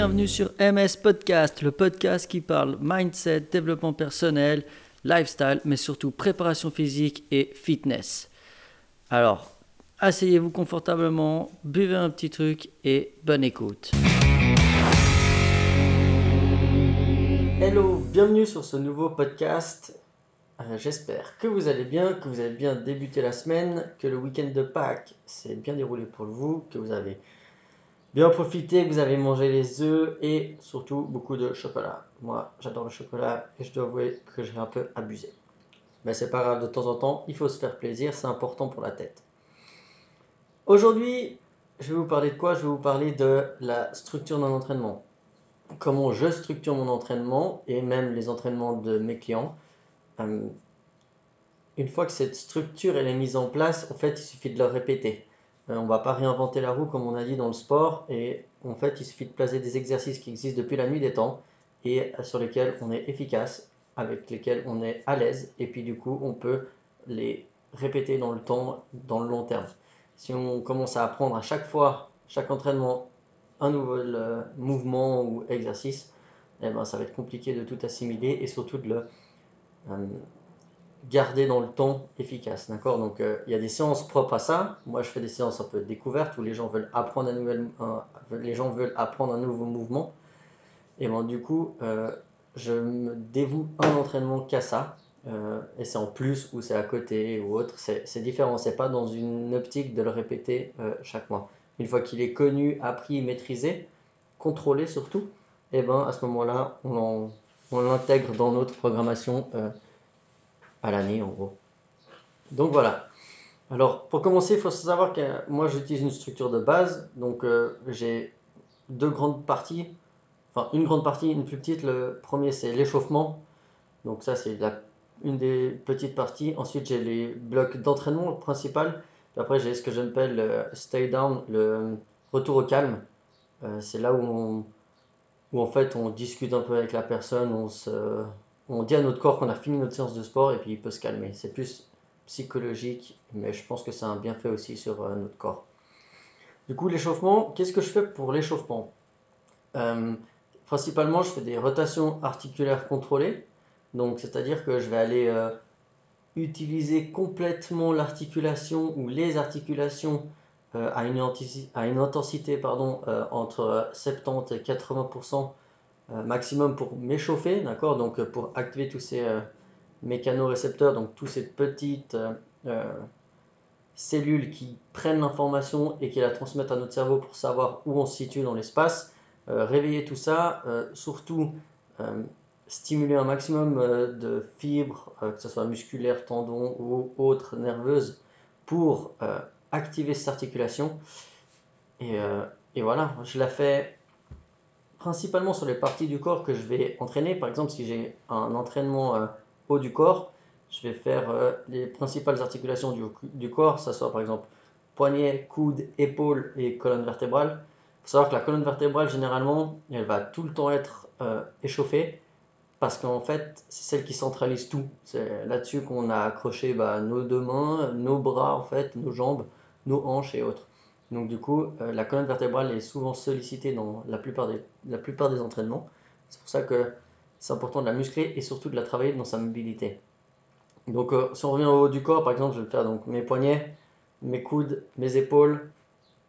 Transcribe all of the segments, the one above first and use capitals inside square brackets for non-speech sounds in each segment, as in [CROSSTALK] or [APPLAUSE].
bienvenue sur MS Podcast, le podcast qui parle mindset, développement personnel, lifestyle, mais surtout préparation physique et fitness. Alors, asseyez-vous confortablement, buvez un petit truc et bonne écoute. Hello, bienvenue sur ce nouveau podcast. Euh, j'espère que vous allez bien, que vous avez bien débuté la semaine, que le week-end de Pâques s'est bien déroulé pour vous, que vous avez bien profité, que vous avez mangé les œufs et surtout beaucoup de chocolat. Moi, j'adore le chocolat et je dois avouer que j'ai un peu abusé. Mais c'est pas grave, de temps en temps, il faut se faire plaisir, c'est important pour la tête. Aujourd'hui, je vais vous parler de quoi? Je vais vous parler de la structure d'un entraînement. Comment je structure mon entraînement et même les entraînements de mes clients. Une fois que cette structure est mise en place, en fait, il suffit de la répéter. Euh, on ne va pas réinventer la roue comme on a dit dans le sport. Et en fait, il suffit de placer des exercices qui existent depuis la nuit des temps et sur lesquels on est efficace, avec lesquels on est à l'aise. Et puis du coup, on peut les répéter dans le temps, dans le long terme. Si on commence à apprendre à chaque fois, chaque entraînement, un nouvel euh, mouvement ou exercice, eh ben, ça va être compliqué de tout assimiler et surtout de le, euh, garder dans le temps efficace. D'accord? Donc, euh, il y a des séances propres à ça. Moi, je fais des séances un peu découvertes où les gens veulent apprendre un, nouvel, les gens veulent apprendre un nouveau mouvement. Et bon, du coup, euh, je me dévoue un entraînement qu'à ça. Euh, et c'est en plus ou c'est à côté ou autre. C'est différent. C'est pas dans une optique de le répéter chaque mois. Une fois qu'il est connu, appris, maîtrisé, contrôlé surtout, et ben à ce moment-là, on l'intègre dans notre programmation à l'année en gros. Donc voilà. Alors pour commencer, il faut savoir que moi j'utilise une structure de base. Donc euh, j'ai deux grandes parties. Enfin une grande partie, une plus petite. Le premier c'est l'échauffement. Donc ça c'est une des petites parties. Ensuite j'ai les blocs d'entraînement principal. après j'ai ce que j'appelle le stay down, le retour au calme. Euh, c'est là où, où en fait on discute un peu avec la personne, on se on dit à notre corps qu'on a fini notre séance de sport et puis il peut se calmer. C'est plus psychologique, mais je pense que c'est un bienfait aussi sur euh, notre corps. Du coup, l'échauffement, qu'est-ce que je fais pour l'échauffement? Euh, Principalement, je fais des rotations articulaires contrôlées. Donc, c'est-à-dire que je vais aller euh, utiliser complètement l'articulation ou les articulations à une, à, intensité pardon, entre 70 et 80% euh, maximum pour m'échauffer, d'accord? Donc euh, pour activer tous ces euh, mécanorécepteurs, donc toutes ces petites cellules qui prennent l'information et qui la transmettent à notre cerveau pour savoir où on se situe dans l'espace. réveiller tout ça, surtout stimuler un maximum de fibres, que ce soit musculaires, tendons ou autres nerveuses, pour activer cette articulation. Et, et, voilà, je la fais principalement sur les parties du corps que je vais entraîner. Par exemple, si j'ai un entraînement euh, haut du corps, je vais faire euh, les principales articulations du, corps, ça soit par exemple poignet, coude, épaule et colonne vertébrale. Il faut savoir que la colonne vertébrale, généralement, elle va tout le temps être euh, échauffée parce qu'en fait, c'est celle qui centralise tout. C'est là-dessus qu'on a accroché bah, nos deux mains, nos bras, en fait, nos jambes, nos hanches et autres. Donc du coup, euh, la colonne vertébrale est souvent sollicitée dans la plupart des, entraînements. C'est pour ça que c'est important de la muscler et surtout de la travailler dans sa mobilité. Donc euh, si on revient au haut du corps, par exemple, je vais faire donc mes poignets, mes coudes, mes épaules,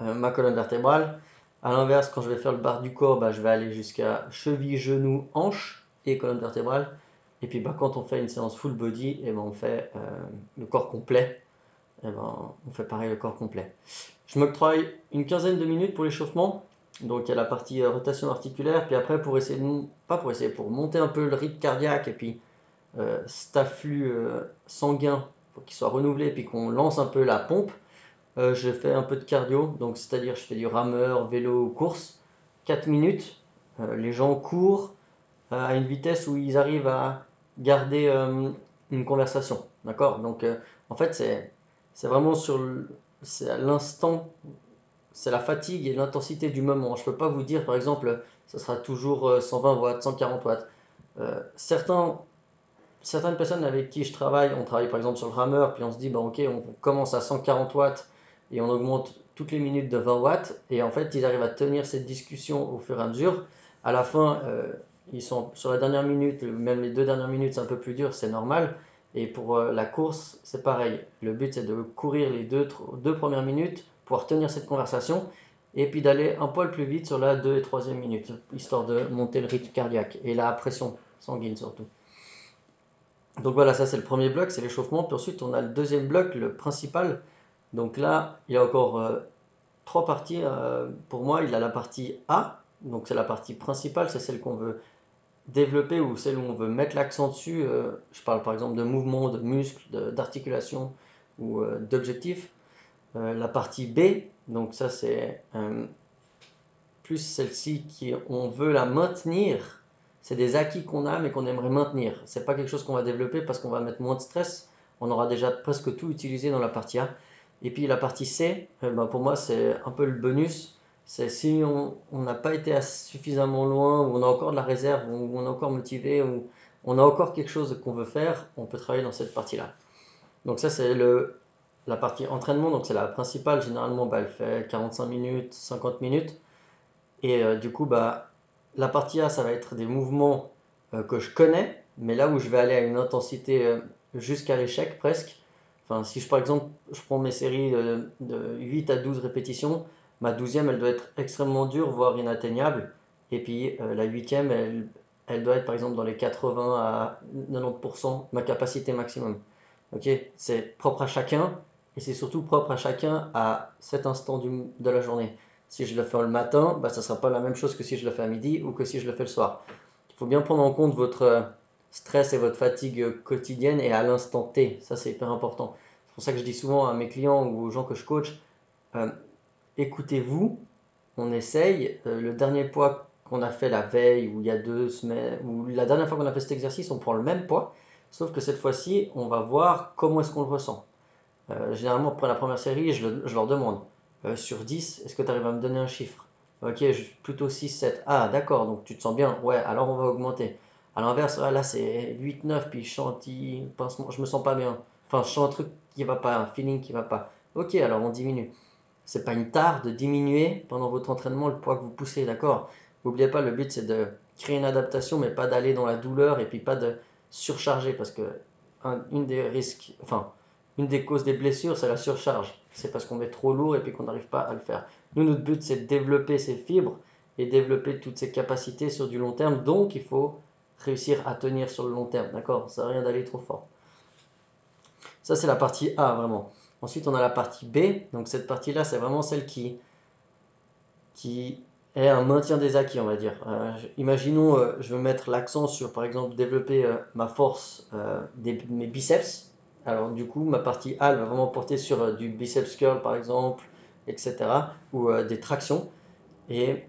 euh, ma colonne vertébrale. À l'inverse, quand je vais faire le bas du corps, bah, je vais aller jusqu'à cheville, genou, hanche et colonne vertébrale. Et puis bah, quand on fait une séance full body, et eh ben, on fait le corps complet. Eh ben, on fait pareil le corps complet. Je m'octroie une quinzaine de minutes pour l'échauffement. Donc il y a la partie euh, rotation articulaire, puis après pour essayer de, pas pour essayer, pour monter un peu le rythme cardiaque et puis euh, cet afflux euh, sanguin pour qu'il soit renouvelé et puis qu'on lance un peu la pompe, je fais un peu de cardio, donc c'est-à-dire je fais du rameur, vélo, course, 4 minutes. les gens courent à une vitesse où ils arrivent à garder une conversation, d'accord? Donc en fait c'est c'est vraiment sur l'instant, c'est la fatigue et l'intensité du moment. Je ne peux pas vous dire, par exemple, ça sera toujours 120 euh, watts, 140 watts. Euh, certains, certaines personnes avec qui je travaille, on travaille par exemple sur le rameur, puis on se dit, bah, ok, on commence à 140 watts et on augmente toutes les minutes de 20 watts. Et en fait, ils arrivent à tenir cette discussion au fur et à mesure. À la fin, euh, ils sont sur la dernière minute, même les deux dernières minutes, c'est un peu plus dur, c'est normal. Et pour euh, la course, c'est pareil. Le but, c'est de courir les deux, premières minutes, pouvoir tenir cette conversation, et puis d'aller un poil plus vite sur la deux et troisième minute, histoire de monter le rythme cardiaque et la pression sanguine surtout. Donc voilà, ça c'est le premier bloc, c'est l'échauffement. Puis ensuite, on a le deuxième bloc, le principal. Donc là, il y a encore euh, trois parties. Euh, pour moi, il a la partie A, donc c'est la partie principale, c'est celle qu'on veut développer ou celle où on veut mettre l'accent dessus. Euh, je parle par exemple de mouvements, de muscles, d'articulation ou d'objectifs. la partie B, donc ça c'est plus celle-ci qui on veut la maintenir c'est des acquis qu'on a mais qu'on aimerait maintenir. C'est pas quelque chose qu'on va développer parce qu'on va mettre moins de stress. On aura déjà presque tout utilisé dans la partie A. Et puis la partie C, eh ben, pour moi c'est un peu le bonus. C'est si on n'a pas été suffisamment loin, ou on a encore de la réserve, ou on est encore motivé, ou on a encore quelque chose qu'on veut faire, on peut travailler dans cette partie-là. Donc ça c'est la partie entraînement, donc c'est la principale. Généralement, bah, elle fait 45 minutes, 50 minutes. Et euh, du coup, bah, la partie A, ça va être des mouvements euh, que je connais, mais là où je vais aller à une intensité euh, jusqu'à l'échec presque. Enfin, si je, par exemple, je prends mes séries de, 8 à 12 répétitions, ma 12e, elle doit être extrêmement dure, voire inatteignable. Et puis euh, la 8e, elle, elle doit être par exemple dans les 80 à 90%, ma capacité maximum. Ok, c'est propre à chacun et c'est surtout propre à chacun à cet instant de la journée. Si je le fais le matin, bah, ça ne sera pas la même chose que si je le fais à midi ou que si je le fais le soir. Il faut bien prendre en compte votre euh, stress et votre fatigue quotidienne et à l'instant T. Ça, c'est hyper important. C'est pour ça que je dis souvent à mes clients ou aux gens que je coach, euh, écoutez-vous, on essaye. Euh, le dernier poids qu'on a fait la veille ou il y a deux semaines, ou la dernière fois qu'on a fait cet exercice, on prend le même poids, sauf que cette fois-ci, on va voir comment est-ce qu'on le ressent. généralement, après la première série, je leur demande euh, sur 10, est-ce que tu arrives à me donner un chiffre? Ok, plutôt 6, 7. Ah, d'accord, donc tu te sens bien. Ouais, alors on va augmenter. À l'inverse, là c'est 8, 9, puis je chante, je me sens pas bien. Enfin, je sens un truc qui va pas, un feeling qui va pas. Ok, alors on diminue. C'est pas une tare de diminuer pendant votre entraînement le poids que vous poussez, d'accord? N'oubliez pas, le but c'est de créer une adaptation, mais pas d'aller dans la douleur et puis pas de surcharger parce que une des risques, enfin, une des causes des blessures, c'est la surcharge. C'est parce qu'on met trop lourd et puis qu'on n'arrive pas à le faire. Nous, notre but, c'est de développer ces fibres et développer toutes ces capacités sur du long terme. Donc, il faut réussir à tenir sur le long terme. D'accord? Ça n'a rien d'aller trop fort. Ça, c'est la partie A, vraiment. Ensuite, on a la partie B. Donc, cette partie-là, c'est vraiment celle qui, qui est un maintien des acquis, on va dire. Euh, imaginons, euh, je veux mettre l'accent sur, par exemple, développer euh, ma force des, mes biceps alors du coup, ma partie A, elle va vraiment porter sur du biceps curl par exemple, etc. ou des tractions. Et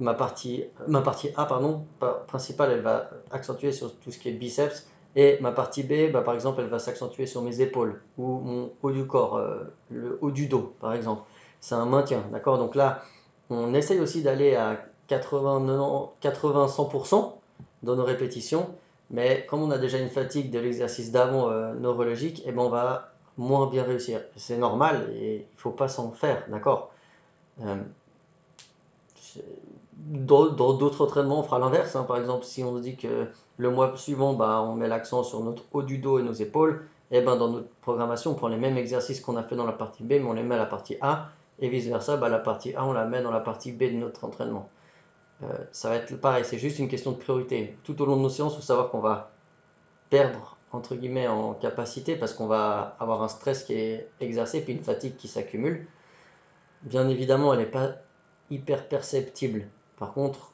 ma partie, ma partie A, pardon, principale, elle va accentuer sur tout ce qui est biceps. Et ma partie B, bah, par exemple, elle va s'accentuer sur mes épaules ou mon haut du corps, euh, le haut du dos, par exemple. C'est un maintien, d'accord? Donc là, on essaye aussi d'aller à 80-100% dans nos répétitions. Mais comme on a déjà une fatigue de l'exercice d'avant euh, neurologique, eh ben on va moins bien réussir. C'est normal et il ne faut pas s'en faire, d'accord? Euh, Dans d'autres entraînements, on fera l'inverse. Hein. Par exemple, si on dit que le mois suivant, bah, on met l'accent sur notre haut du dos et nos épaules, et eh ben dans notre programmation, on prend les mêmes exercices qu'on a fait dans la partie B, mais on les met à la partie A, et vice-versa, bah, la partie A, on la met dans la partie B de notre entraînement. Euh, ça va être pareil, c'est juste une question de priorité. Tout au long de nos séances, il faut savoir qu'on va perdre entre guillemets en capacité parce qu'on va avoir un stress qui est exercé puis une fatigue qui s'accumule. Bien évidemment, elle n'est pas hyper perceptible. Par contre,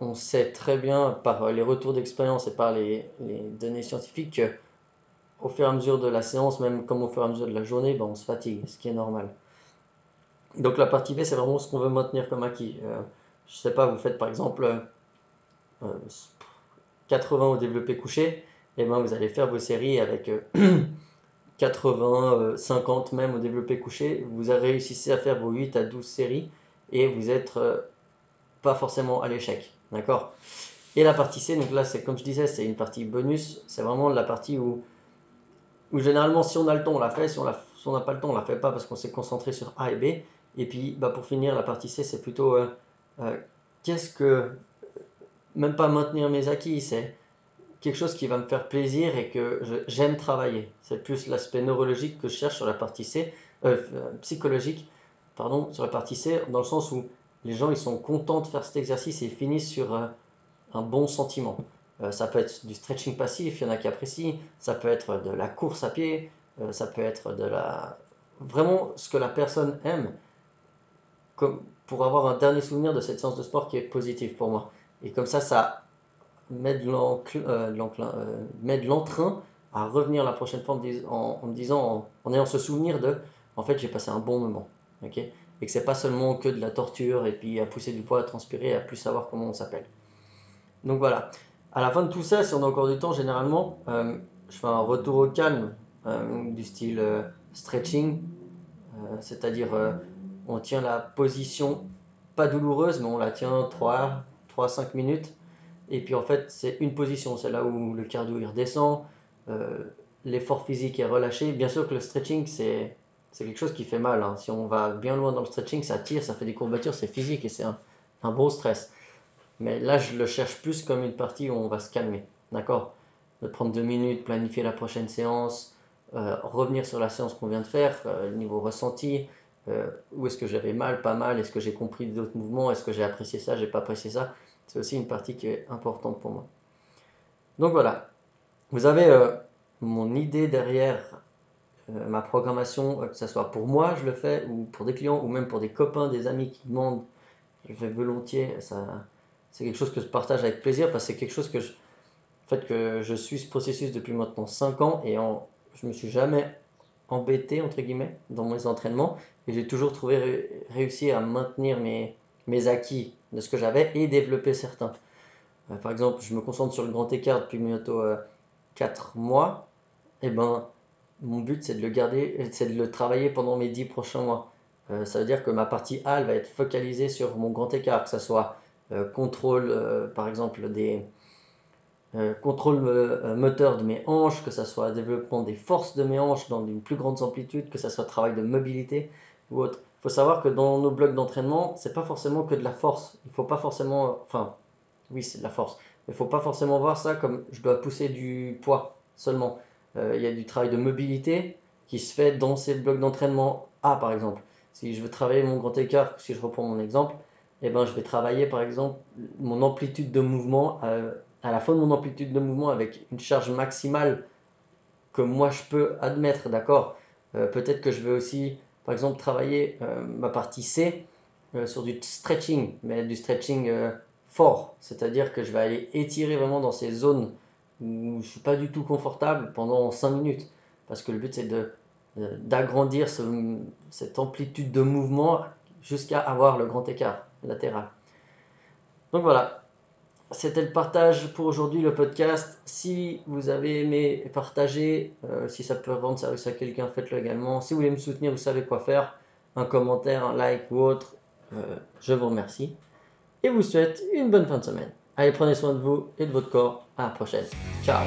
on sait très bien par les retours d'expérience et par les, données scientifiques que au fur et à mesure de la séance, même comme au fur et à mesure de la journée, ben, on se fatigue, ce qui est normal. Donc la partie B, c'est vraiment ce qu'on veut maintenir comme acquis. Euh, je sais pas, vous faites par exemple 80 euh, au développé couché, et ben vous allez faire vos séries avec 80, euh, [CLEARS THROAT] 50 euh, même au développé couché. Vous réussissez à faire vos 8 à 12 séries et vous êtes pas forcément à l'échec. D'accord? Et la partie C, donc là, c'est comme je disais, c'est une partie bonus. C'est vraiment la partie où, où généralement, si on a le temps, on la fait. Si on n'a pas le temps, on la fait pas parce qu'on s'est concentré sur A et B. Et puis, bah, pour finir, la partie C, c'est plutôt qu'est-ce que, même pas maintenir mes acquis, c'est quelque chose qui va me faire plaisir et que j'aime travailler. C'est plus l'aspect neurologique que je cherche sur la partie C, euh, psychologique, pardon, sur la partie C, dans le sens où les gens ils sont contents de faire cet exercice et finissent sur euh, un bon sentiment. Euh, ça peut être du stretching passif, il y en a qui apprécient, ça peut être de la course à pied, ça peut être de la... Vraiment ce que la personne aime, comme pour avoir un dernier souvenir de cette séance de sport qui est positif pour moi. Et comme ça, ça met de l'entrain à revenir la prochaine fois en, disant, en, ayant ce souvenir de, en fait, j'ai passé un bon moment. Et que c'est pas seulement que de la torture et puis à pousser du poids, à transpirer, à plus savoir comment on s'appelle. Donc voilà. À la fin de tout ça, si on a encore du temps, généralement, euh, je fais un retour au calme euh, du style euh, stretching, c'est-à-dire on tient la position pas douloureuse, mais on la tient 3, 3 5 minutes. Et puis en fait, c'est une position, c'est là où le cardio il redescend, l'effort physique est relâché. Bien sûr que le stretching, c'est c'est quelque chose qui fait mal. Hein. Si on va bien loin dans le stretching, ça tire, ça fait des courbatures, c'est physique et c'est un, un beau stress. Mais là, je le cherche plus comme une partie où on va se calmer. D'accord? De prendre deux minutes, planifier la prochaine séance, euh, revenir sur la séance qu'on vient de faire, euh, niveau ressenti, euh, où est-ce que j'avais mal, pas mal, est-ce que j'ai compris d'autres mouvements, est-ce que j'ai apprécié ça, j'ai pas apprécié ça? C'est aussi une partie qui est importante pour moi. Donc voilà, vous avez mon idée derrière euh, ma programmation, euh, que ce soit pour moi, je le fais, ou pour des clients, ou même pour des copains, des amis qui demandent, je fais volontiers. C'est quelque chose que je partage avec plaisir parce que c'est quelque chose que je, fait, que je suis ce processus depuis maintenant 5 ans et en, je me suis jamais embêté, entre guillemets, dans mes entraînements et j'ai toujours trouvé réussi à maintenir mes, mes acquis de ce que j'avais et développer certains. Euh, par exemple, je me concentre sur le grand écart depuis bientôt 4 mois. Et ben, mon but, c'est de le garder, c'est de le travailler pendant mes 10 prochains mois. Euh, ça veut dire que ma partie A, elle va être focalisée sur mon grand écart, que ce soit euh, contrôle, euh, par exemple, des contrôle moteur de mes hanches, que ce soit développement des forces de mes hanches dans une plus grande amplitude, que ce soit travail de mobilité ou autre. Il faut savoir que dans nos blocs d'entraînement, c'est pas forcément que de la force. Il faut pas forcément, enfin, oui, c'est de la force. Mais il faut pas forcément voir ça comme je dois pousser du poids seulement. Euh, il y a du travail de mobilité qui se fait dans ces blocs d'entraînement A par exemple. Si je veux travailler mon grand écart, si je reprends mon exemple, eh ben, je vais travailler par exemple mon amplitude de mouvement euh, à la fin de mon amplitude de mouvement avec une charge maximale que moi je peux admettre, d'accord? Euh, Peut-être que je vais aussi par exemple travailler ma partie C sur du stretching, mais du stretching fort, c'est-à-dire que je vais aller étirer vraiment dans ces zones où je suis pas du tout confortable pendant 5 minutes. Parce que le but, c'est de, d'agrandir cette amplitude de mouvement jusqu'à avoir le grand écart latéral. Donc voilà, c'était le partage pour aujourd'hui, le podcast. Si vous avez aimé partager, euh, si ça peut rendre service à quelqu'un, faites-le également. Si vous voulez me soutenir, vous savez quoi faire. Un commentaire, un like ou autre. Euh, je vous remercie. Et vous souhaite une bonne fin de semaine. Allez, prenez soin de vous et de votre corps. À la prochaine. Ciao